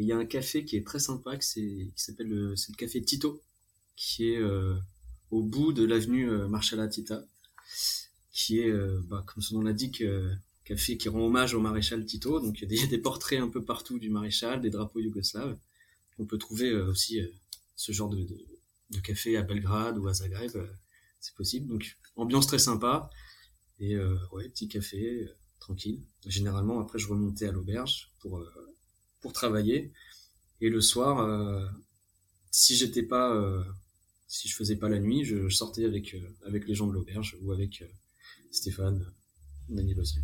Et il y a un café qui est très sympa, qui s'appelle le, c'est le café Tito, qui est euh, au bout de l'avenue euh, Marshall Tita, qui est, euh, bah, comme son nom l'indique, café qui rend hommage au maréchal Tito. Donc il y a des, portraits un peu partout du maréchal, des drapeaux yougoslaves. On peut trouver aussi ce genre de, de, café à Belgrade ou à Zagreb, c'est possible. Donc ambiance très sympa et ouais, petit café tranquille. Généralement après je remontais à l'auberge pour pour travailler. Et le soir, euh, si j'étais pas, euh, si je faisais pas la nuit, je, sortais avec euh, avec les gens de l'auberge ou avec Stéphane, Daniel aussi.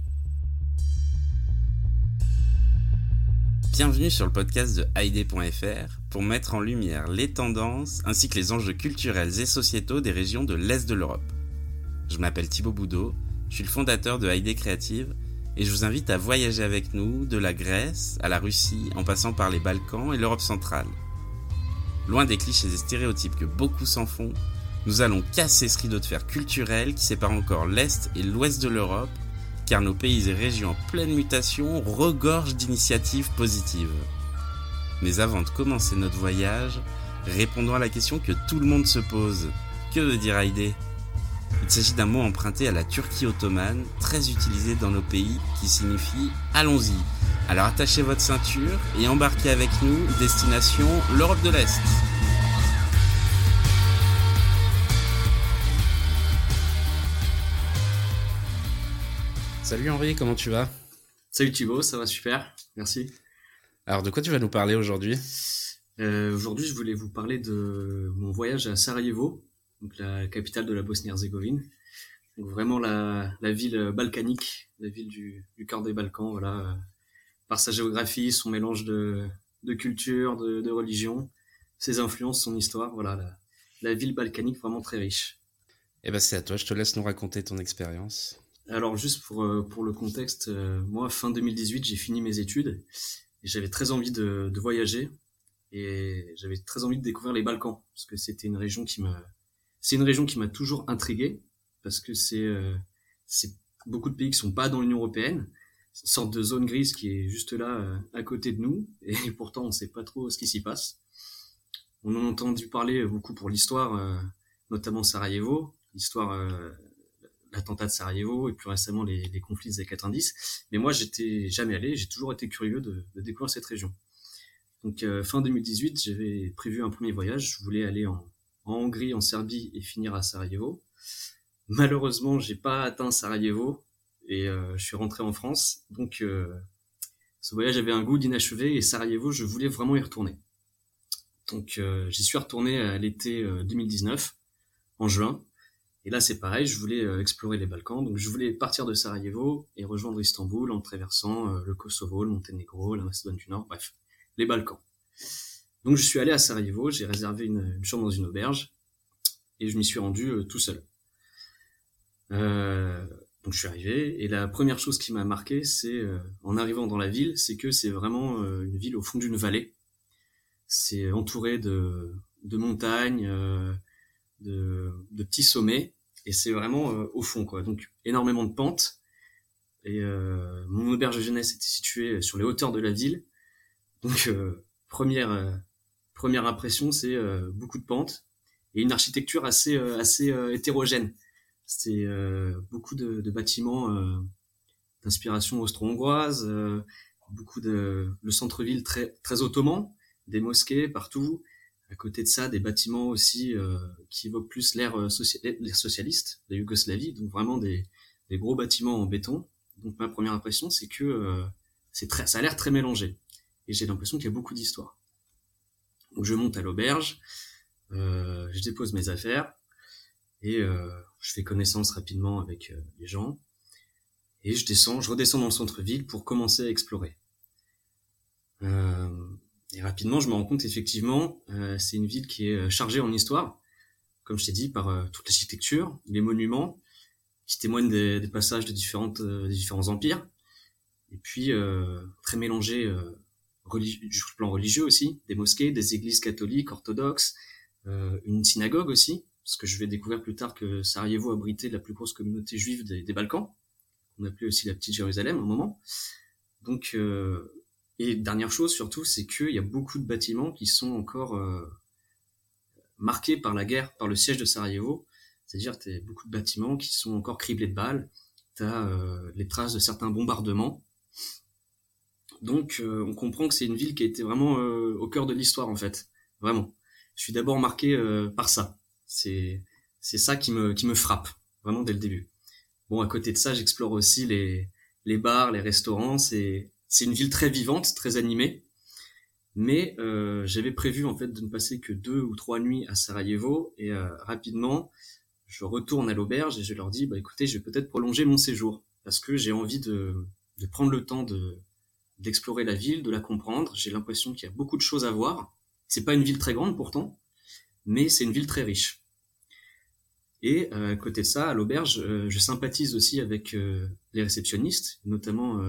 Bienvenue sur le podcast de Haïdé.fr pour mettre en lumière les tendances ainsi que les enjeux culturels et sociétaux des régions de l'Est de l'Europe. Je m'appelle Thibaut Boudot, je suis le fondateur de Haïdé Créative et je vous invite à voyager avec nous de la Grèce à la Russie en passant par les Balkans et l'Europe centrale. Loin des clichés et stéréotypes que beaucoup s'en font, nous allons casser ce rideau de fer culturel qui sépare encore l'Est et l'Ouest de l'Europe, car nos pays et régions en pleine mutation regorgent d'initiatives positives. Mais avant de commencer notre voyage, répondons à la question que tout le monde se pose. Que veut dire Haïdé? Il s'agit d'un mot emprunté à la Turquie ottomane, très utilisé dans nos pays, qui signifie allons-y. Alors attachez votre ceinture et embarquez avec nous, destination l'Europe de l'Est. Salut Henri, comment tu vas? Salut Thibaut, ça va super, merci. Alors de quoi tu vas nous parler aujourd'hui? Euh, Aujourd'hui je voulais vous parler de mon voyage à Sarajevo, donc la capitale de la Bosnie-Herzégovine. Donc vraiment la, la, ville balkanique, la ville du, du cœur des Balkans, voilà, euh, par sa géographie, son mélange de, de culture, de, de religion, ses influences, son histoire, voilà, la, la ville balkanique vraiment très riche. Eh ben c'est à toi, je te laisse nous raconter ton expérience. Alors juste pour, euh, pour le contexte, euh, moi fin 2018 j'ai fini mes études et j'avais très envie de, de voyager et j'avais très envie de découvrir les Balkans parce que c'était une région qui me c'est une région qui m'a toujours intrigué parce que c'est euh, beaucoup de pays qui sont pas dans l'Union européenne, c'est une sorte de zone grise qui est juste là euh, à côté de nous et pourtant on sait pas trop ce qui s'y passe. On en a entendu parler beaucoup pour l'histoire, euh, notamment Sarajevo, l'histoire l'attentat de Sarajevo et plus récemment les, les conflits des années 90. Mais moi, j'étais jamais allé, j'ai toujours été curieux de, de découvrir cette région. Donc fin 2018, j'avais prévu un premier voyage. Je voulais aller en, en Hongrie, en Serbie et finir à Sarajevo. Malheureusement, j'ai pas atteint Sarajevo et euh, je suis rentré en France. Donc, euh, ce voyage avait un goût d'inachevé et Sarajevo, je voulais vraiment y retourner. Donc, euh, j'y suis retourné à l'été 2019, en juin. Et là, c'est pareil, je voulais explorer les Balkans. Donc, je voulais partir de Sarajevo et rejoindre Istanbul en traversant le Kosovo, le Monténégro, la Macédoine du Nord, bref, les Balkans. Donc je suis allé à Sarajevo, j'ai réservé une, chambre dans une auberge et je m'y suis rendu euh, tout seul. Euh, donc je suis arrivé et la première chose qui m'a marqué, c'est euh, en arrivant dans la ville, c'est que c'est vraiment une ville au fond d'une vallée. C'est entouré de, de montagnes, de, de, petits sommets et c'est vraiment au fond quoi. Donc énormément de pentes. Et mon auberge de jeunesse était située sur les hauteurs de la ville. Donc première première impression, c'est euh, beaucoup de pentes et une architecture assez euh, assez euh, hétérogène. C'est beaucoup de, de bâtiments d'inspiration austro-hongroise, beaucoup de le centre-ville très très ottoman, des mosquées partout. À côté de ça, des bâtiments aussi qui évoquent plus l'ère socialiste, la Yougoslavie, donc vraiment des, des gros bâtiments en béton. Donc ma première impression, c'est que c'est très, ça a l'air très mélangé, et j'ai l'impression qu'il y a beaucoup d'histoire. Donc je monte à l'auberge, euh, je dépose mes affaires et euh, je fais connaissance rapidement avec euh, les gens et je descends, je redescends dans le centre-ville pour commencer à explorer. et rapidement, je me rends compte effectivement, c'est une ville qui est chargée en histoire, comme je t'ai dit, par toute l'architecture, les monuments qui témoignent des, passages de différentes, des différents empires, et puis très mélangé du plan religieux aussi, des mosquées, des églises catholiques, orthodoxes, euh, une synagogue aussi, parce que je vais découvrir plus tard que Sarajevo abritait la plus grosse communauté juive des, Balkans, qu'on appelait aussi la petite Jérusalem à un moment. Donc euh, Et dernière chose surtout, c'est qu'il y a beaucoup de bâtiments qui sont encore euh, marqués par la guerre, par le siège de Sarajevo. C'est-à-dire que beaucoup de bâtiments qui sont encore criblés de balles. Tu as euh, les traces de certains bombardements. Donc euh, on comprend que c'est une ville qui a été vraiment au cœur de l'histoire en fait. Vraiment. Je suis d'abord marqué par ça. C'est c'est ça qui me qui me frappe vraiment dès le début. Bon, à côté de ça, j'explore aussi les les bars, les restaurants. C'est c'est une ville très vivante, très animée. Mais euh, j'avais prévu en fait de ne passer que deux ou trois nuits à Sarajevo et euh, rapidement je retourne à l'auberge et je leur dis bah écoutez je vais peut-être prolonger mon séjour parce que j'ai envie de, de prendre le temps de d'explorer la ville, de la comprendre. J'ai l'impression qu'il y a beaucoup de choses à voir. C'est pas une ville très grande pourtant, mais c'est une ville très riche. Et euh, à côté de ça, à l'auberge, euh, je sympathise aussi avec euh, les réceptionnistes, notamment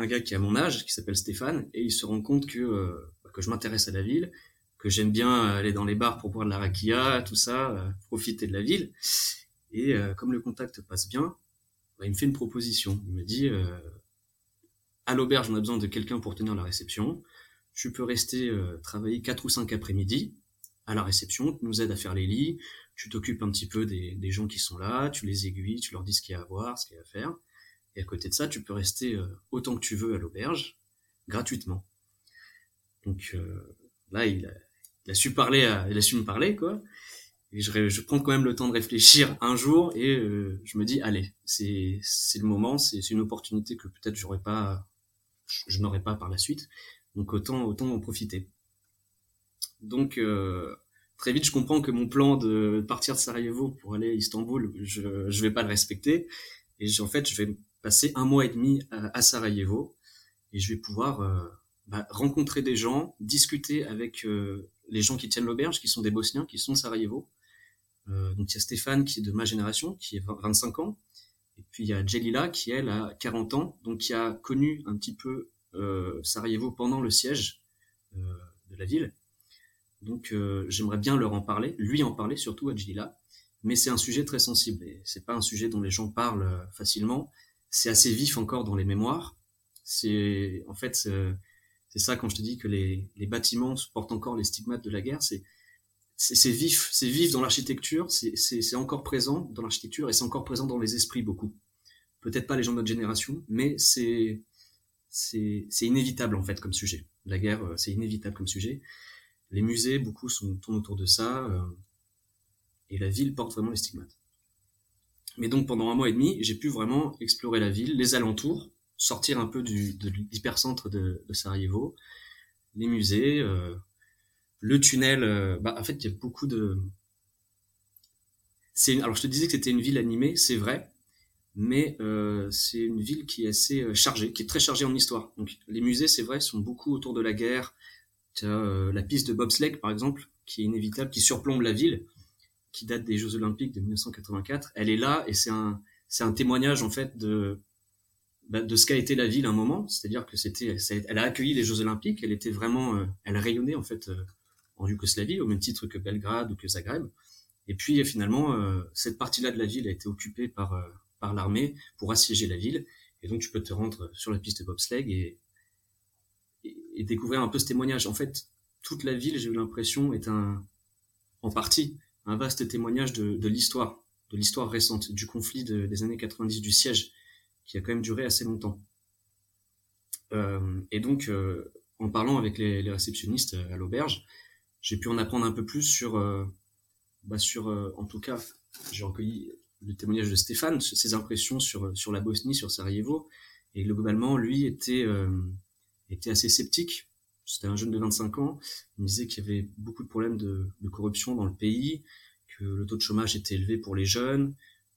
un gars qui a mon âge, qui s'appelle Stéphane, et il se rend compte que, euh, que je m'intéresse à la ville, que j'aime bien aller dans les bars pour boire de la rakia, tout ça, euh, profiter de la ville. Et euh, comme le contact passe bien, bah, il me fait une proposition. Il me dit, à l'auberge, on a besoin de quelqu'un pour tenir la réception. Tu peux rester travailler quatre ou cinq après-midi à la réception, tu nous aides à faire les lits, tu t'occupes un petit peu des, des gens qui sont là, tu les aiguilles, tu leur dis ce qu'il y a à voir, ce qu'il y a à faire. Et à côté de ça, tu peux rester euh, autant que tu veux à l'auberge, gratuitement. Donc euh, là, il a, il a, su parler, à, il a su me parler, quoi. Et je, je, prends quand même le temps de réfléchir un jour et euh, je me dis, allez, c'est le moment, c'est une opportunité que peut-être j'aurais pas, je, n'aurais pas par la suite. Donc autant autant en profiter. Donc euh, très vite, je comprends que mon plan de partir de Sarajevo pour aller à Istanbul, je je vais pas le respecter. Et en fait, je vais passer un mois et demi à, Sarajevo et je vais pouvoir euh, bah, rencontrer des gens, discuter avec euh, les gens qui tiennent l'auberge, qui sont des Bosniens, qui sont de Sarajevo. Donc il y a Stéphane qui est de ma génération, qui est 25 ans, et puis il y a Jelila qui elle a 40 ans, donc qui a connu un petit peu Sarajevo pendant le siège de la ville. Donc j'aimerais bien leur en parler, lui en parler surtout à Jelila, mais c'est un sujet très sensible et c'est pas un sujet dont les gens parlent facilement c'est assez vif encore dans les mémoires. C'est en fait c'est ça quand je te dis que les, les bâtiments portent encore les stigmates de la guerre. C'est c'est vif, c'est vif dans l'architecture, c'est encore présent dans l'architecture et c'est encore présent dans les esprits beaucoup. Peut-être pas les gens de notre génération, mais c'est inévitable en fait comme sujet. La guerre, euh, c'est inévitable comme sujet. Les musées, beaucoup sont, tournent autour de ça, euh, et la ville porte vraiment les stigmates. Mais donc pendant un mois et demi, j'ai pu vraiment explorer la ville, les alentours, sortir un peu du, de l'hypercentre de, de, Sarajevo, les musées, euh, le tunnel. Euh, bah, en fait, il y a beaucoup de. C'est alors je te disais que c'était une ville animée, c'est vrai, mais euh, c'est une ville qui est assez euh, chargée, qui est très chargée en histoire. Donc les musées, c'est vrai, sont beaucoup autour de la guerre. Tu as euh, la piste de bobsleigh par exemple, qui est inévitable, qui surplombe la ville qui date des Jeux Olympiques de 1984. Elle est là et c'est un, c'est un témoignage en fait de, bah, de ce qu'a été la ville à un moment. C'est-à-dire que c'était, elle a accueilli les Jeux Olympiques. Elle était vraiment, euh, elle rayonnait en fait en Yougoslavie au même titre que Belgrade ou que Zagreb. Et puis finalement, euh, cette partie-là de la ville a été occupée par par l'armée pour assiéger la ville. Et donc tu peux te rendre sur la piste de bobsleigh et, et, découvrir un peu ce témoignage. En fait, toute la ville, j'ai eu l'impression, est un en partie un vaste témoignage de, de l'histoire, de l'histoire récente, du conflit de, des années 90, du siège, qui a quand même duré assez longtemps. Euh, et donc, euh, en parlant avec les réceptionnistes à l'auberge, j'ai pu en apprendre un peu plus sur, euh, bah sur euh, en tout cas, j'ai recueilli le témoignage de Stéphane, ses impressions sur, sur la Bosnie, sur Sarajevo, et globalement, lui était, euh, était assez sceptique c'était un jeune de 25 ans. Il me disait qu'il y avait beaucoup de problèmes de, de, corruption dans le pays, que le taux de chômage était élevé pour les jeunes,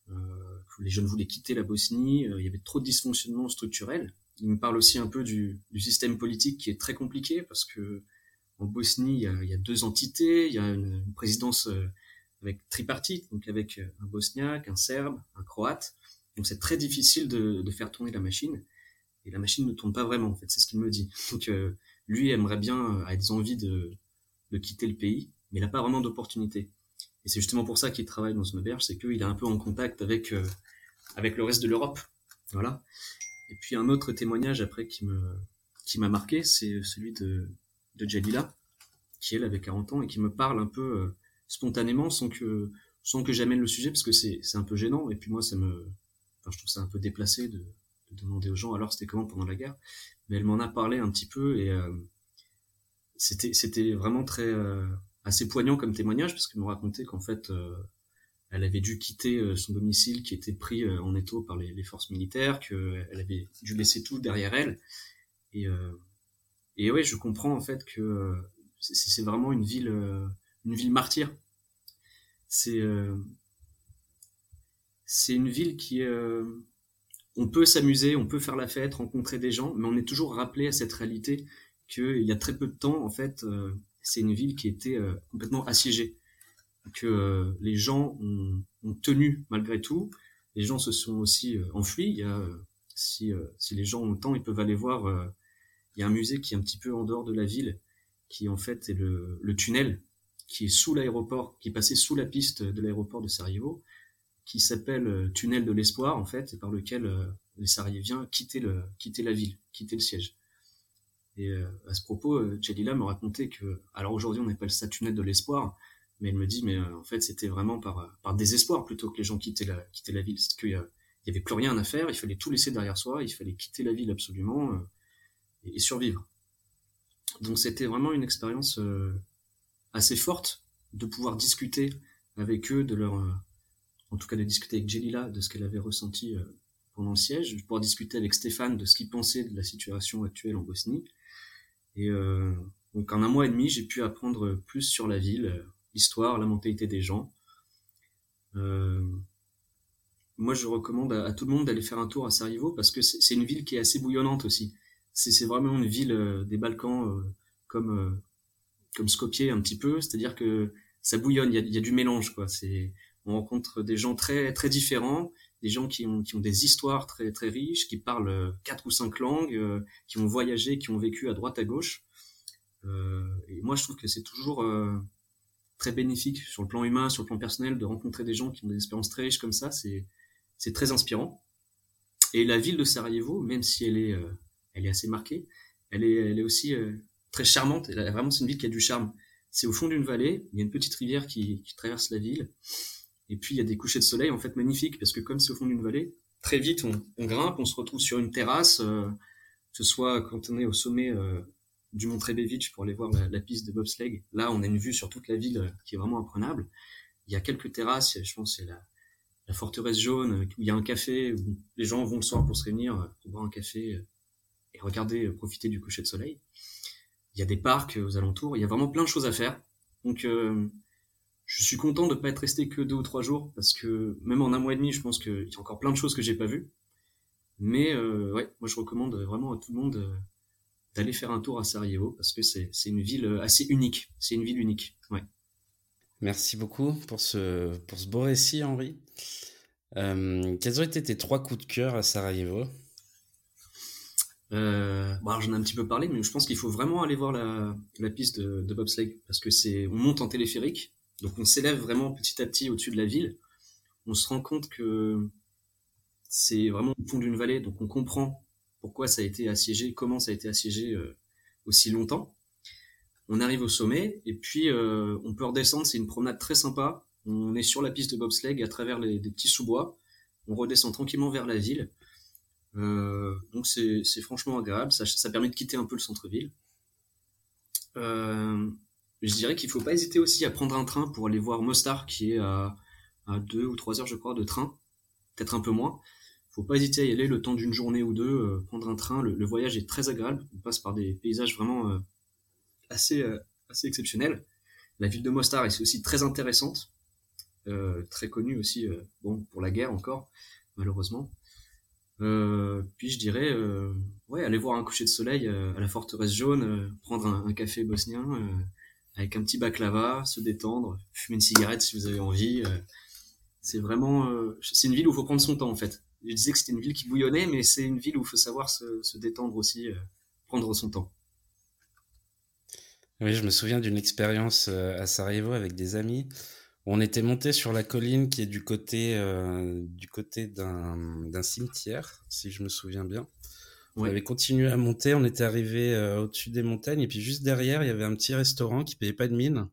euh, que les jeunes voulaient quitter la Bosnie. Euh, il y avait trop de dysfonctionnements structurels. Il me parle aussi un peu du, du, système politique qui est très compliqué parce que en Bosnie, il y a, deux entités. Il y a une, présidence euh, avec tripartite, donc avec euh, un Bosniaque, un Serbe, un Croate. Donc c'est très difficile de, faire tourner la machine. Et la machine ne tourne pas vraiment, en fait, c'est ce qu'il me dit. Donc euh, lui aimerait bien, a des envies de, quitter le pays, mais il n'a pas vraiment d'opportunité. Et c'est justement pour ça qu'il travaille dans une auberge, c'est qu'il est un peu en contact avec le reste de l'Europe. Voilà. Et puis un autre témoignage après qui m'a marqué, c'est celui de, de Jalila, qui elle avait 40 ans et qui me parle un peu euh, spontanément sans que sans que j'amène le sujet parce que c'est un peu gênant et puis moi ça me enfin, je trouve ça un peu déplacé de, de demander aux gens alors c'était comment pendant la guerre? Mais elle m'en a parlé un petit peu et euh, c'était c'était vraiment très euh, assez poignant comme témoignage parce qu'elle me racontait qu'en fait euh, elle avait dû quitter euh, son domicile qui était pris euh, en étau par les, forces militaires, qu'elle avait dû laisser tout derrière elle. Et, et ouais, je comprends en fait que c'est vraiment une ville, une ville martyre. C'est c'est une ville qui on peut s'amuser, on peut faire la fête, rencontrer des gens, mais on est toujours rappelé à cette réalité qu'il y a très peu de temps, en fait, c'est une ville qui était complètement assiégée que euh, les gens ont, ont, tenu malgré tout. Les gens se sont aussi euh, enfuis. Il y a, euh, si, si les gens ont le temps, ils peuvent aller voir. Il y a un musée qui est un petit peu en dehors de la ville, qui en fait est le, le tunnel qui est sous l'aéroport, qui passait sous la piste de l'aéroport de Sarajevo, qui s'appelle tunnel de l'espoir en fait, et par lequel les Sarajeviens quittaient, le, quittaient la ville, quittaient le siège. Et à ce propos, Chalila me racontait que, alors aujourd'hui on appelle ça tunnel de l'espoir, mais elle me dit, mais euh, en fait, c'était vraiment par, euh, par désespoir plutôt que les gens quittaient la, quittaient la ville. C'est qu'il y, y avait plus rien à faire, il fallait tout laisser derrière soi, il fallait quitter la ville absolument euh, et, survivre. Donc c'était vraiment une expérience assez forte de pouvoir discuter avec eux de leur, en tout cas de discuter avec Jelila de ce qu'elle avait ressenti pendant le siège, de pouvoir discuter avec Stéphane de ce qu'il pensait de la situation actuelle en Bosnie. Et euh, donc en un mois et demi, j'ai pu apprendre plus sur la ville, l'histoire, la mentalité des gens. Euh, moi, je recommande à, tout le monde d'aller faire un tour à Sarajevo parce que c'est une ville qui est assez bouillonnante aussi. C'est vraiment une ville euh, des Balkans euh, comme euh, comme Skopje un petit peu, c'est-à-dire que ça bouillonne, il y a, y a, du mélange quoi. C'est on rencontre des gens très très différents, des gens qui ont qui ont des histoires très très riches, qui parlent quatre ou cinq langues, qui ont voyagé, qui ont vécu à droite à gauche. et moi, je trouve que c'est toujours très bénéfique sur le plan humain, sur le plan personnel, de rencontrer des gens qui ont des expériences très riches comme ça, c'est c'est très inspirant. Et la ville de Sarajevo, même si elle est euh, elle est assez marquée, elle est elle est aussi euh, très charmante. Vraiment c'est une ville qui a du charme. C'est au fond d'une vallée, il y a une petite rivière qui, qui traverse la ville, et puis il y a des couchers de soleil en fait magnifiques parce que comme c'est au fond d'une vallée, très vite on, on, grimpe, on se retrouve sur une terrasse, euh, que ce soit quand on est au sommet euh, du Mont Trebević pour aller voir la, la, piste de bobsleigh. Là, on a une vue sur toute la ville euh, qui est vraiment imprenable. Il y a quelques terrasses, je pense c'est la, la forteresse jaune, où il y a un café, où les gens vont le soir pour se réunir, euh, pour boire un café euh, et regarder, profiter du coucher de soleil. Il y a des parcs aux alentours, il y a vraiment plein de choses à faire. Donc, euh, je suis content de ne pas être resté que deux ou trois jours, parce que même en un mois et demi, je pense qu'il y a encore plein de choses que j'ai pas vues. Mais euh, ouais, moi je recommande vraiment à tout le monde d'aller faire un tour à Sarajevo parce que c'est une ville euh, assez unique. C'est une ville unique. Ouais. Merci beaucoup pour ce, beau récit, Henri. Euh, quels ont été tes trois coups de cœur à Sarajevo? Euh, bon, j'en ai un petit peu parlé, mais je pense qu'il faut vraiment aller voir la, la piste de, de bobsleigh parce que c'est, on monte en téléphérique, donc on s'élève vraiment petit à petit au-dessus de la ville. On se rend compte que c'est vraiment au fond d'une vallée, donc on comprend pourquoi ça a été assiégé, comment ça a été assiégé euh, aussi longtemps. On arrive au sommet et puis euh, on peut redescendre. C'est une promenade très sympa. On est sur la piste de bobsleigh à travers les, des petits sous-bois. On redescend tranquillement vers la ville. Euh, donc c'est franchement agréable. Ça, permet de quitter un peu le centre-ville. Euh, je dirais qu'il faut pas hésiter aussi à prendre un train pour aller voir Mostar, qui est à, à deux ou trois heures, je crois, de train, peut-être un peu moins faut pas hésiter à y aller le temps d'une journée ou deux, euh, prendre un train. Le, voyage est très agréable. On passe par des paysages vraiment assez assez exceptionnels. La ville de Mostar est aussi très intéressante, très connue aussi, bon pour la guerre encore, malheureusement. Puis je dirais, ouais, aller voir un coucher de soleil à la forteresse jaune, prendre un, café bosnien avec un petit baklava, se détendre, fumer une cigarette si vous avez envie. c'est vraiment, c'est une ville où il faut prendre son temps en fait je disais que c'était une ville qui bouillonnait, mais c'est une ville où il faut savoir se, détendre aussi, euh, prendre son temps. Oui, je me souviens d'une expérience euh, à Sarajevo avec des amis. On était monté sur la colline qui est du côté, euh, du côté d'un cimetière, si je me souviens bien. On avait continué à monter, on était arrivé au-dessus des montagnes, et puis juste derrière, il y avait un petit restaurant qui payait pas de mine,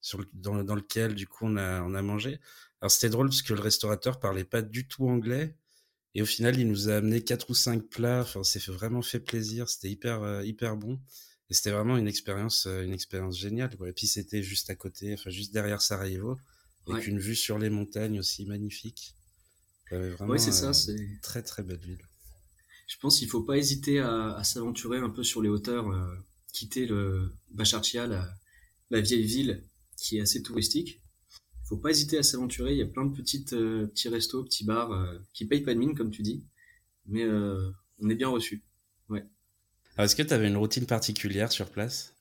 sur dans, lequel du coup on a, on a mangé. Alors c'était drôle parce que le restaurateur parlait pas du tout anglais, et au final, il nous a amené quatre ou cinq plats. Enfin, on s'est vraiment fait plaisir. C'était hyper, hyper bon. Et c'était vraiment une expérience, une expérience géniale. Et puis c'était juste à côté, enfin juste derrière Sarajevo, avec une vue sur les montagnes aussi magnifique. Oui, c'est ça. C'est très très belle ville. Je pense qu'il faut pas hésiter à, s'aventurer un peu sur les hauteurs, euh, quitter le Bachartia, la, vieille ville qui est assez touristique. Il faut pas hésiter à s'aventurer. Il y a plein de petites euh, petits restos, petits bars euh, qui payent pas de mine comme tu dis, mais on est bien reçu. Ouais. Est-ce que tu avais une routine particulière sur place?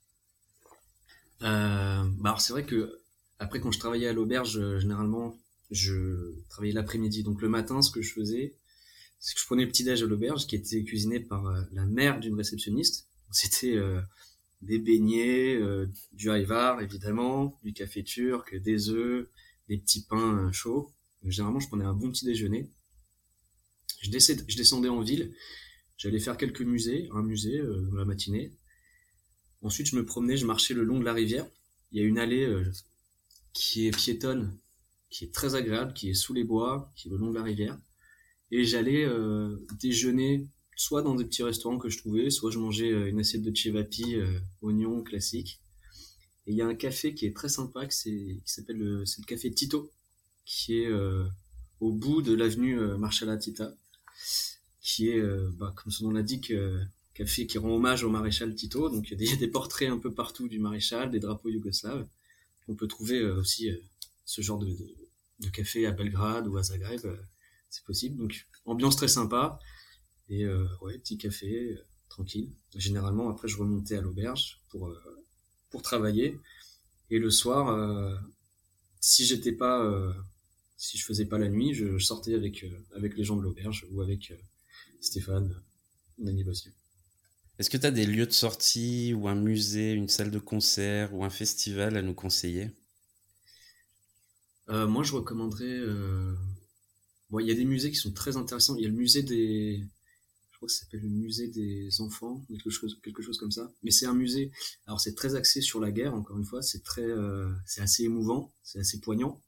Bah alors c'est vrai que après quand je travaillais à l'auberge, généralement je travaillais l'après-midi. Donc le matin, ce que je faisais, c'est que je prenais le petit déj à l'auberge qui était cuisiné par euh, la mère d'une réceptionniste. C'était euh, des beignets, euh, du haïvar évidemment, du café turc, des œufs, des petits pains chauds. généralement, je prenais un bon petit déjeuner. Je, je descendais en ville, j'allais faire quelques musées, un musée dans la matinée. Ensuite, je me promenais, je marchais le long de la rivière. Il y a une allée qui est piétonne qui est très agréable, qui est sous les bois, qui est le long de la rivière. Et j'allais euh, déjeuner soit dans des petits restaurants que je trouvais, soit je mangeais euh, une assiette de chevapi, euh, oignon classique. Et il y a un café qui est très sympa, qui s'appelle le, café Tito, qui est au bout de l'avenue Marshall Tita, qui est, bah, comme son nom l'indique, café qui rend hommage au maréchal Tito. Donc il y a des, portraits un peu partout du maréchal, des drapeaux yougoslaves. On peut trouver aussi ce genre de, de café à Belgrade ou à Zagreb, euh, c'est possible. Donc ambiance très sympa et euh, ouais, petit café euh, tranquille. Généralement après je remontais à l'auberge pour pour travailler et le soir si j'étais pas si je faisais pas la nuit, je, sortais avec avec les gens de l'auberge ou avec Stéphane, mon ami Est-ce que tu as des lieux de sortie ou un musée, une salle de concert ou un festival à nous conseiller? Euh, moi, je recommanderais. Euh... Bon, il y a des musées qui sont très intéressants. Il y a le musée des. Je crois que ça s'appelle le musée des enfants, quelque chose, quelque chose comme ça. Mais c'est un musée. Alors, c'est très axé sur la guerre. Encore une fois, c'est très, euh... c'est assez émouvant, c'est assez poignant.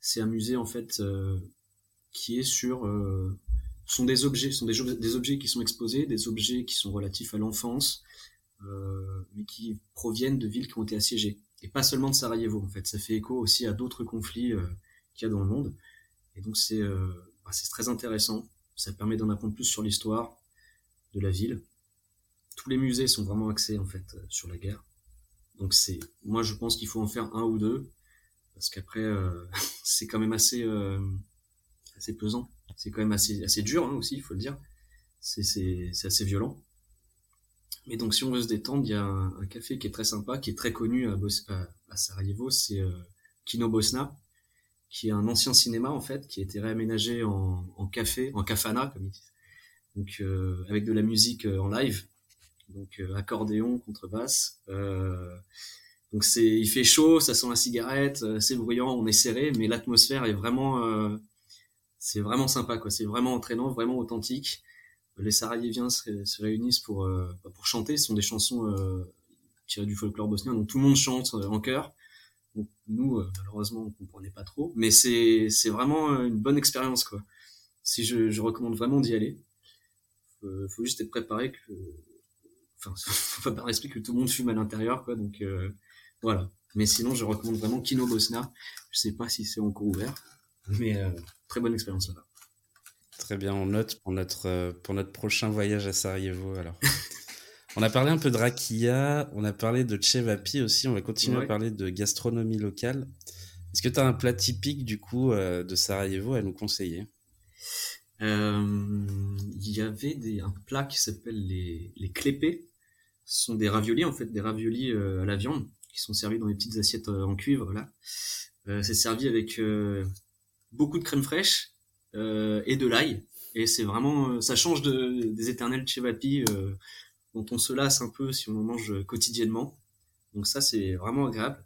C'est un musée en fait euh, qui est sur. Euh, sont des objets, sont des, objets qui sont exposés, des objets qui sont relatifs à l'enfance, euh, mais qui proviennent de villes qui ont été assiégées et pas seulement de Sarajevo en fait. Ça fait écho aussi à d'autres conflits euh, qu'il y a dans le monde. Et donc c'est euh, bah, très intéressant. Ça permet d'en apprendre plus sur l'histoire de la ville. Tous les musées sont vraiment axés en fait euh, sur la guerre. Donc c'est moi je pense qu'il faut en faire un ou deux parce qu'après c'est quand même assez assez pesant. C'est quand même assez assez dur hein, aussi, il faut le dire. C'est c'est c'est assez violent. Mais donc, si on veut se détendre, il y a un, café qui est très sympa, qui est très connu à, à, Sarajevo, c'est euh, Kino Bosna, qui est un ancien cinéma en fait, qui a été réaménagé en, en café, en kafana comme ils disent, donc euh, avec de la musique euh, en live, donc euh, accordéon, contrebasse. Euh, donc c'est, il fait chaud, ça sent la cigarette, c'est bruyant, on est serré, mais l'atmosphère est vraiment, c'est vraiment sympa quoi, c'est vraiment entraînant, vraiment authentique les Sarajeviens se, réunissent pour, euh, bah, pour chanter. Ce sont des chansons euh, tirées du folklore bosnien, donc tout le monde chante euh, en chœur. Nous, malheureusement, on comprenait pas trop, mais c'est c'est vraiment une bonne expérience quoi. Si je, je recommande vraiment d'y aller, faut, faut juste être préparé que, enfin, faut pas par l'esprit que tout le monde fume à l'intérieur quoi. Donc voilà. Mais sinon, je recommande vraiment Kino Bosna. Je sais pas si c'est encore ouvert, mais très bonne expérience là-bas. Très bien, on note pour notre, euh, pour notre prochain voyage à Sarajevo. Alors. on a parlé un peu de rakia, on a parlé de chevapi aussi, on va continuer à parler de gastronomie locale. Est-ce que tu as un plat typique du coup euh, de Sarajevo à nous conseiller? Euh, Il y avait des, un plat qui s'appelle les, les clépés. Ce sont des raviolis en fait, des raviolis à la viande qui sont servis dans des petites assiettes en cuivre. Là, c'est servi avec beaucoup de crème fraîche euh, et de l'ail. Et c'est vraiment, euh, ça change de, des éternels chevapi euh, dont on se lasse un peu si on en mange quotidiennement. Donc ça, c'est vraiment agréable.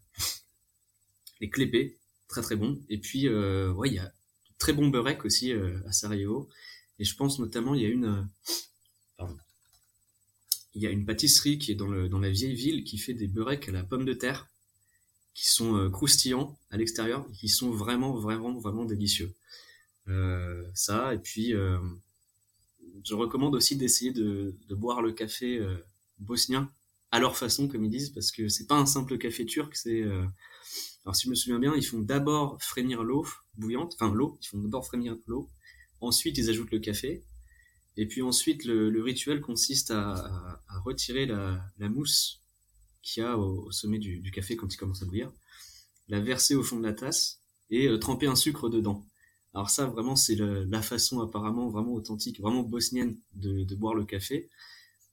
Les clépés, très très bon. Et puis, euh, il y a très bon beurek aussi à Sarajevo. Et je pense notamment, il y a une, il y a une pâtisserie qui est dans, le, dans la vieille ville qui fait des beurrecs à la pomme de terre qui sont euh, croustillants à l'extérieur et qui sont vraiment, vraiment, vraiment délicieux. Euh, ça, et puis euh, je recommande aussi d'essayer de, de, boire le café euh, bosnien à leur façon, comme ils disent, parce que c'est pas un simple café turc, c'est... Euh, alors si je me souviens bien, ils font d'abord frémir l'eau bouillante, enfin l'eau, ils font d'abord frémir l'eau, ensuite ils ajoutent le café, et puis ensuite le, le rituel consiste à, à, à retirer la, la mousse qu'il y a au, au sommet du, du, café quand il commence à bouillir, la verser au fond de la tasse et euh, tremper un sucre dedans. Alors ça, vraiment, c'est la façon apparemment vraiment authentique, vraiment bosnienne de, de boire le café.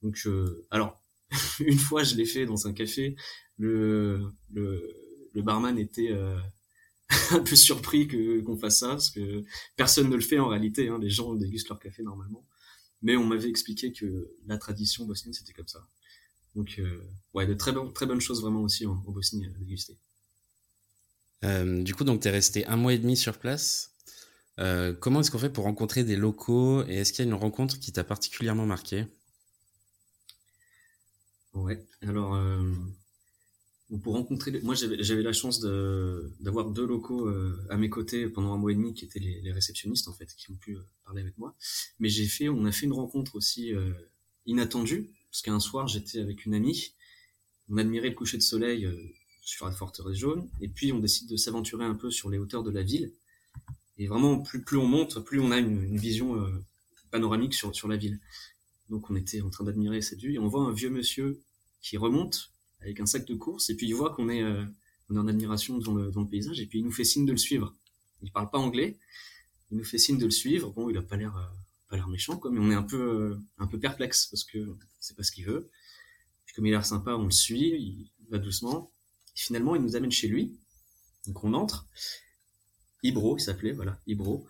Donc, alors, une fois, je l'ai fait dans un café. Le, le, le barman était euh, un peu surpris que qu'on fasse ça, parce que personne ne le fait en réalité. Hein, les gens dégustent leur café normalement. Mais on m'avait expliqué que la tradition bosnienne, c'était comme ça. Donc, euh, ouais, de très, bon, très bonnes choses vraiment aussi en, en Bosnie à déguster. Euh, du coup, donc, tu es resté un mois et demi sur place. Euh, comment est-ce qu'on fait pour rencontrer des locaux et est-ce qu'il y a une rencontre qui t'a particulièrement marqué? Ouais, alors euh, pour rencontrer, moi j'avais la chance d'avoir deux locaux euh, à mes côtés pendant un mois et demi qui étaient les, les réceptionnistes en fait, qui ont pu euh, parler avec moi. Mais j'ai fait, on a fait une rencontre aussi euh, inattendue parce qu'un soir j'étais avec une amie, on admirait le coucher de soleil euh, sur la forteresse jaune et puis on décide de s'aventurer un peu sur les hauteurs de la ville. Et vraiment, plus, plus on monte, plus on a une, vision euh, panoramique sur, la ville. Donc on était en train d'admirer cette vue et on voit un vieux monsieur qui remonte avec un sac de course et puis il voit qu'on est, euh, en admiration devant le, devant le paysage et puis il nous fait signe de le suivre. Il parle pas anglais, il nous fait signe de le suivre. Bon, il a pas l'air pas l'air méchant mais on est un peu euh, un peu perplexe parce que c'est pas ce qu'il veut. Puis comme il a l'air sympa, on le suit, il va doucement. Finalement, il nous amène chez lui. Donc on entre. Ibro, il s'appelait, voilà, Ibro.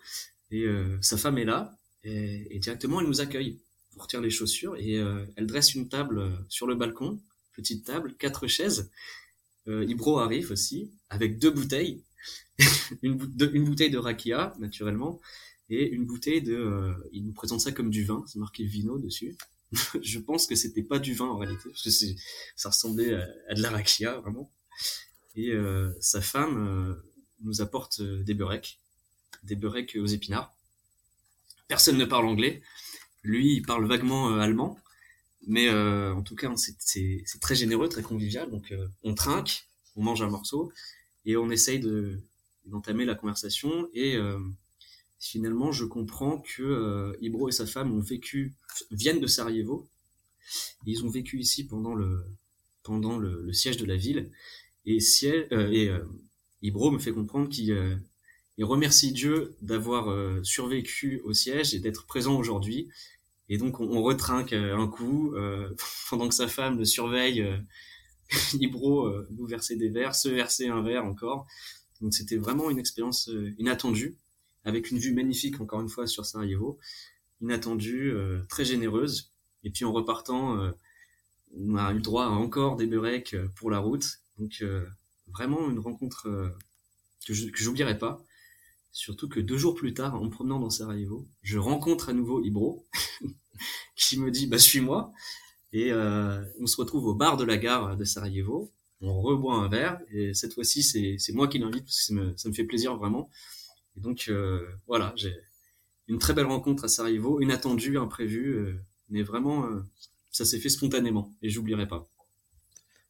Et euh, sa femme est là et, directement elle nous accueille pour retire les chaussures et euh, elle dresse une table sur le balcon, petite table, quatre chaises. Ibro arrive aussi avec deux bouteilles, une, une, bouteille de rakia naturellement et une bouteille de. Euh, il nous présente ça comme du vin, c'est marqué vino dessus. Je pense que c'était pas du vin en réalité parce que ça ressemblait à, de la rakia vraiment. Et euh, sa femme nous apporte des beurrecs, des beurrecs aux épinards. Personne ne parle anglais. Lui, il parle vaguement euh, allemand, mais euh, en tout cas, c'est très généreux, très convivial. Donc, euh, on trinque, on mange un morceau et on essaye de d'entamer la conversation. Et euh, finalement, je comprends que euh, Ibro et sa femme ont vécu, viennent de Sarajevo. Ils ont vécu ici pendant le pendant le, le siège de la ville. Et, ciel, et Ibro me fait comprendre qu'il il remercie Dieu d'avoir euh, survécu au siège et d'être présent aujourd'hui. Et donc on, on, retrinque un coup euh, pendant que sa femme le surveille. Euh, Ibro euh, nous verser des verres, se verser un verre encore. Donc c'était vraiment une expérience euh, inattendue, avec une vue magnifique encore une fois sur Sarajevo, inattendue, euh, très généreuse. Et puis en repartant, on a eu droit à encore des beurrecs pour la route. Donc vraiment une rencontre que j'oublierai pas. Surtout que deux jours plus tard, en me promenant dans Sarajevo, je rencontre à nouveau Ibro, qui me dit bah suis-moi, et euh, on se retrouve au bar de la gare de Sarajevo. On reboit un verre, et cette fois-ci c'est moi qui l'invite parce que ça me, ça me, fait plaisir vraiment. Et donc euh, voilà, j'ai une très belle rencontre à Sarajevo, inattendue, imprévue, euh, mais vraiment euh, ça s'est fait spontanément et j'oublierai pas.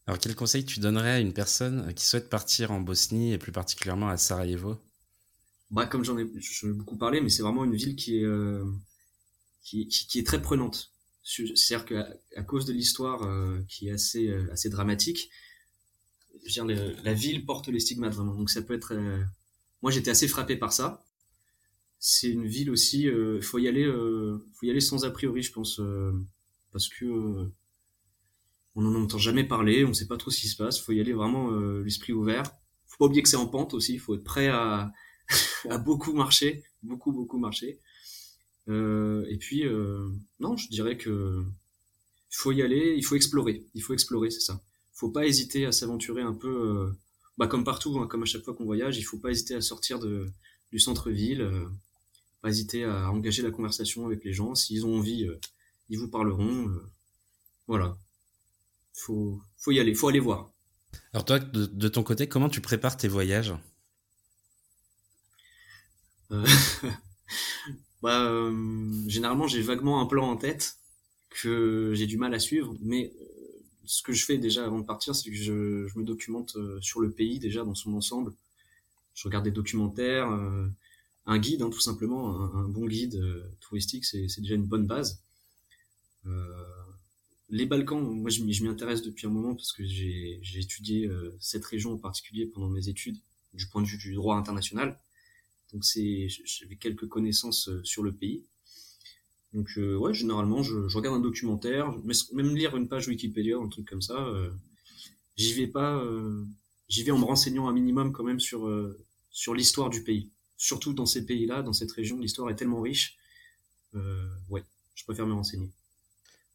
Alors quel conseil tu donnerais à une personne qui souhaite partir en Bosnie et plus particulièrement à Sarajevo? Bah, comme j'en ai, ai, beaucoup parlé, mais c'est vraiment une ville qui est, euh, qui, qui, qui, est très prenante. C'est-à-dire qu'à à cause de l'histoire euh, qui est assez, euh, assez dramatique, je veux dire, le, la ville porte les stigmates vraiment. Donc ça peut être. Euh, moi, j'étais assez frappé par ça. C'est une ville aussi. Il euh, faut y aller. faut y aller sans a priori, je pense, parce que on n'en entend jamais parler. On ne sait pas trop ce qui se passe. Faut y aller vraiment l'esprit ouvert. Faut pas oublier que c'est en pente aussi. Il faut être prêt à a beaucoup marché, beaucoup beaucoup marché. Euh, et puis euh, non, je dirais que faut y aller, il faut explorer, il faut explorer, c'est ça. Faut pas hésiter à s'aventurer un peu, euh, bah comme partout, hein, comme à chaque fois qu'on voyage, il faut pas hésiter à sortir de du centre-ville, euh, pas hésiter à engager la conversation avec les gens. S'ils ont envie, euh, ils vous parleront. voilà. Faut, faut y aller, faut aller voir. Alors toi, de, ton côté, comment tu prépares tes voyages? Euh, bah, euh, Généralement, j'ai vaguement un plan en tête que j'ai du mal à suivre, mais ce que je fais déjà avant de partir, c'est que je, me documente sur le pays déjà dans son ensemble. Je regarde des documentaires, un guide, hein, tout simplement, un, bon guide touristique, c'est déjà une bonne base. Euh, les Balkans, moi je m'y intéresse depuis un moment parce que j'ai étudié euh, cette région en particulier pendant mes études du point de vue du droit international. Donc c'est j'avais quelques connaissances euh, sur le pays. Donc euh, ouais, généralement je, je, regarde un documentaire, même lire une page Wikipédia, un truc comme ça. Euh, j'y vais pas, j'y vais en me renseignant un minimum quand même sur sur l'histoire du pays. Surtout dans ces pays-là, dans cette région, l'histoire est tellement riche. ouais, je préfère me renseigner.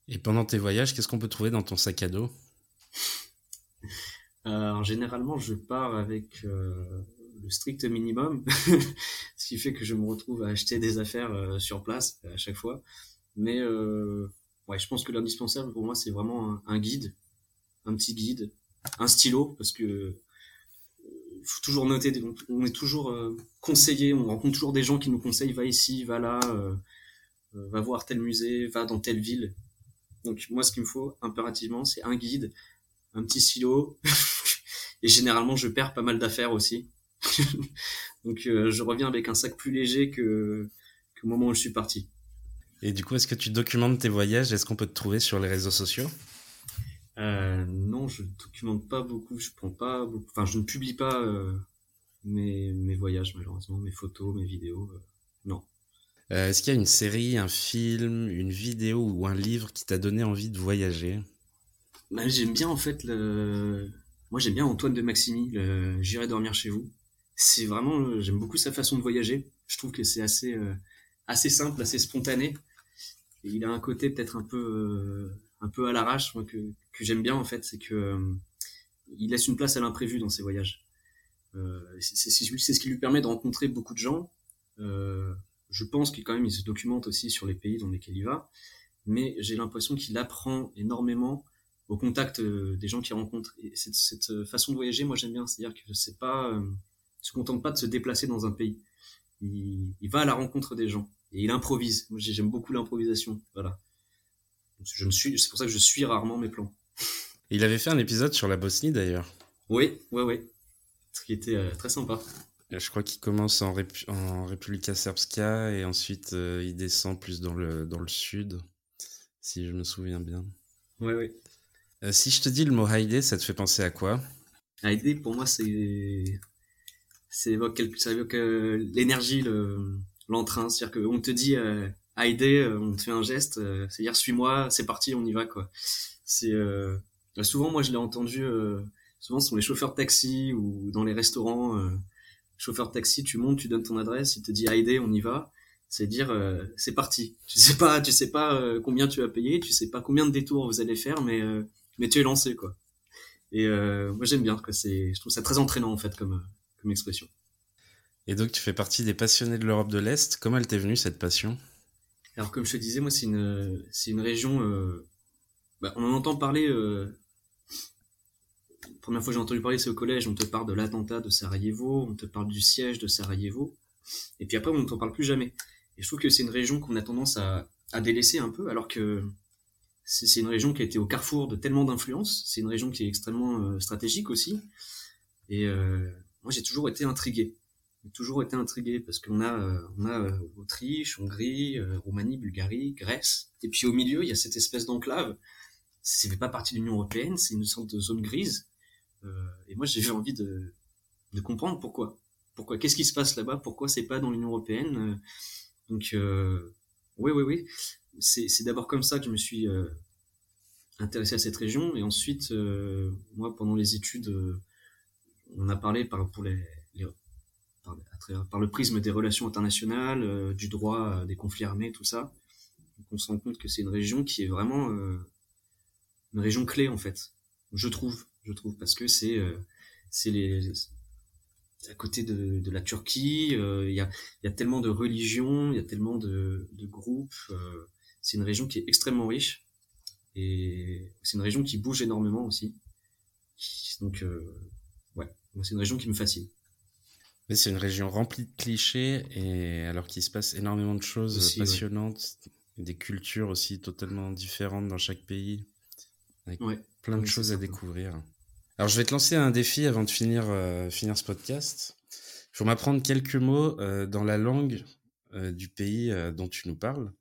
Et pendant tes voyages, qu'est-ce qu'on peut trouver dans ton sac à dos? Euh, Généralement, je pars avec euh, le strict minimum, ce qui fait que je me retrouve à acheter des affaires euh, sur place à chaque fois. Mais euh, ouais, je pense que l'indispensable pour moi, c'est vraiment un, guide, un petit guide, un stylo, parce que il faut toujours noter, on est toujours conseillé, on rencontre toujours des gens qui nous conseillent, va ici, va là, va voir tel musée, va dans telle ville. Donc moi, ce qu'il me faut impérativement, c'est un guide, un petit silo, et généralement, je perds pas mal d'affaires aussi. Donc euh, je reviens avec un sac plus léger que, que au moment où je suis parti. Et du coup, est-ce que tu documentes tes voyages? Est-ce qu'on peut te trouver sur les réseaux sociaux? Euh, Non, je documente pas beaucoup. Je prends pas beaucoup. Enfin, je ne publie pas euh, mes, mes voyages malheureusement, mes photos, mes vidéos. Non. Est-ce qu'il y a une série, un film, une vidéo ou un livre qui t'a donné envie de voyager? Bah, J'aime bien en fait le... Moi j'aime bien Antoine de Maximi, le J'irai dormir chez vous. C'est vraiment, j'aime beaucoup sa façon de voyager. Je trouve que c'est assez, euh, assez simple, assez spontané. Il a un côté peut-être un peu, euh, un peu à l'arrache que, que j'aime bien en fait, c'est que il laisse une place à l'imprévu dans ses voyages. c'est ce qui lui permet de rencontrer beaucoup de gens. Euh, je pense qu'il quand même il se documente aussi sur les pays dans lesquels il va, mais j'ai l'impression qu'il apprend énormément au contact euh, des gens qu'il rencontre. Et cette, cette, euh, façon de voyager, moi j'aime bien, c'est-à-dire que c'est pas, euh, se contente pas de se déplacer dans un pays. Il, il va à la rencontre des gens et il improvise. Moi j'aime beaucoup l'improvisation, voilà. Je me suis, c'est pour ça que je suis rarement mes plans. Il avait fait un épisode sur la Bosnie d'ailleurs. Oui, ouais, ouais, ce qui était euh, très sympa. Je crois qu'il commence en, Rép en Republika Srpska et ensuite euh, il descend plus dans le, dans le sud, si je me souviens bien. Oui, oui. Euh, si je te dis le mot Haïdé, ça te fait penser à quoi? Haïdé, pour moi, c'est. Ça évoque, euh, l'énergie, l'entrain. C'est-à-dire qu'on te dit euh, Haïdé, on te fait un geste, c'est-à-dire suis-moi, c'est parti, on y va, quoi. C'est. souvent, moi, je l'ai entendu, souvent, ce sont les chauffeurs de taxi ou dans les restaurants chauffeur de taxi, tu montes, tu donnes ton adresse, il te dit Haïdé, on y va. C'est dire euh, c'est parti. Tu sais pas, tu sais pas euh, combien tu vas payer, tu sais pas combien de détours vous allez faire, mais euh, mais tu es lancé quoi. Et moi j'aime bien que c'est, je trouve ça très entraînant en fait comme comme expression. Et donc tu fais partie des passionnés de l'Europe de l'Est. Comment elle t'est venue cette passion? Alors comme je te disais, moi c'est une c'est une région. Bah, on en entend parler première fois que j'ai entendu parler, c'est au collège. On te parle de l'attentat de Sarajevo, on te parle du siège de Sarajevo. Et puis après, on ne t'en parle plus jamais. Et je trouve que c'est une région qu'on a tendance à, à, délaisser un peu, alors que c'est une région qui a été au carrefour de tellement d'influences. C'est une région qui est extrêmement euh, stratégique aussi. Et euh, moi, j'ai toujours été intrigué. J'ai toujours été intrigué parce qu'on a, euh, on a euh, Autriche, Hongrie, Roumanie, Bulgarie, Grèce. Et puis au milieu, il y a cette espèce d'enclave. Ça fait pas partie de l'Union européenne, c'est une sorte de zone grise euh, et moi, j'ai eu envie de, de comprendre pourquoi. Pourquoi? Qu'est-ce qui se passe là-bas? Pourquoi c'est pas dans l'Union européenne? Euh, Donc, euh, oui, oui, oui. C'est d'abord comme ça que je me suis intéressé à cette région. Et ensuite, moi, pendant les études, on a parlé par, pour les, par, le prisme des relations internationales, du droit des conflits armés, tout ça. Donc on se rend compte que c'est une région qui est vraiment une région clé, en fait, je trouve je trouve, parce que c'est euh, c'est les à côté de, de la Turquie, euh, il y, a, y a tellement de religions, il y a tellement de, de groupes. Euh, c'est une région qui est extrêmement riche. Et c'est une région qui bouge énormément aussi. Donc, ouais, c'est une région qui me fascine. Mais c'est une région remplie de clichés et alors qu'il se passe énormément de choses passionnantes, des cultures aussi totalement différentes dans chaque pays, avec plein de choses à découvrir. Alors je vais te lancer un défi avant de finir, euh, finir ce podcast. Il faut m'apprendre quelques mots euh, dans la langue euh, du pays dont tu nous parles,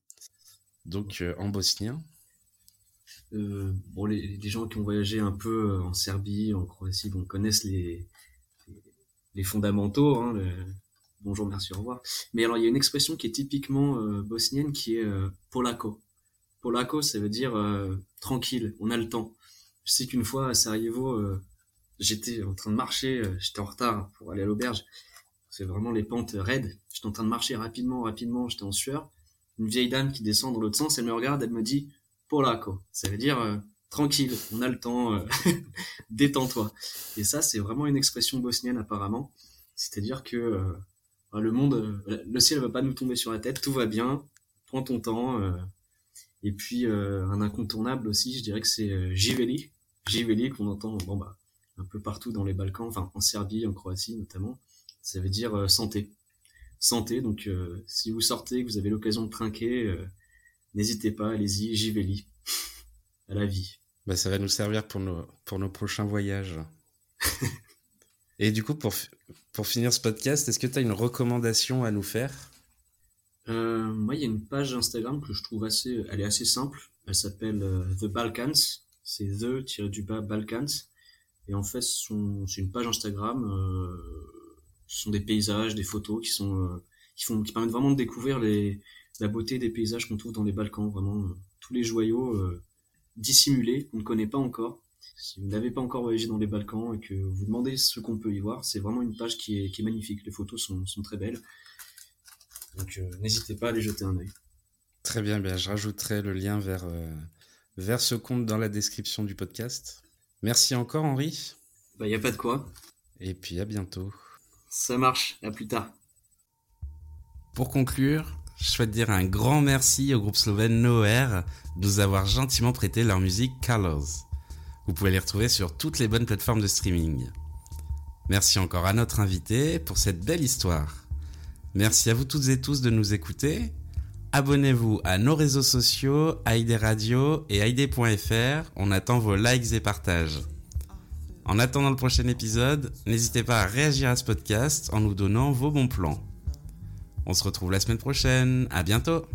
donc en bosnien. bon, les, les, gens qui ont voyagé un peu en Serbie, en Croatie, connaissent les, les fondamentaux, hein, bonjour, merci, au revoir. Mais alors, il y a une expression qui est typiquement euh, bosnienne qui est euh, polako. Polako, ça veut dire euh, tranquille, on a le temps. Je sais qu'une fois à Sarajevo, j'étais en train de marcher, j'étais en retard pour aller à l'auberge. C'est vraiment les pentes raides. J'étais en train de marcher rapidement, rapidement, j'étais en sueur. Une vieille dame qui descend dans l'autre sens, elle me regarde, elle me dit Polako. Ça veut dire tranquille, on a le temps, euh, détends-toi. Et ça, c'est vraiment une expression bosnienne apparemment. C'est-à-dire que euh, bah, le monde, euh, le ciel va pas nous tomber sur la tête, tout va bien, prends ton temps. et puis un incontournable aussi, je dirais que c'est Jiveli, Jiveli qu'on entend bon bah un peu partout dans les Balkans, enfin en Serbie, en Croatie notamment. Ça veut dire santé, santé. Donc si vous sortez, que vous avez l'occasion de trinquer, n'hésitez pas, allez-y, Jiveli à la vie. Bah, ça va nous servir pour nos, pour nos prochains voyages. Et du coup, pour, pour finir ce podcast, est-ce que tu as une recommandation à nous faire? Euh, Moi, il y a une page Instagram que je trouve assez, elle est assez simple. Elle s'appelle euh, The Balkans. C'est The-du-bas Balkans. Et en fait, c'est une page Instagram. Euh, ce sont des paysages, des photos qui sont, euh, qui font, qui permettent vraiment de découvrir les, la beauté des paysages qu'on trouve dans les Balkans. Vraiment, tous les joyaux dissimulé, qu'on ne connaît pas encore. Si vous n'avez pas encore voyagé dans les Balkans et que vous demandez ce qu'on peut y voir, c'est vraiment une page qui est, qui est magnifique. Les photos sont, sont très belles. Donc euh, n'hésitez pas à aller jeter un œil. Très bien, bien, je rajouterai le lien vers, euh, vers ce compte dans la description du podcast. Merci encore Henri. Bah y a pas de quoi. Et puis à bientôt. Ça marche, à plus tard. Pour conclure, je souhaite dire un grand merci au groupe slovène Noer de nous avoir gentiment prêté leur musique Colors. Vous pouvez les retrouver sur toutes les bonnes plateformes de streaming. Merci encore à notre invité pour cette belle histoire. Merci à vous toutes et tous de nous écouter. Abonnez-vous à nos réseaux sociaux, ID Radio et ID.fr. On attend vos likes et partages. En attendant le prochain épisode, n'hésitez pas à réagir à ce podcast en nous donnant vos bons plans. On se retrouve la semaine prochaine. À bientôt!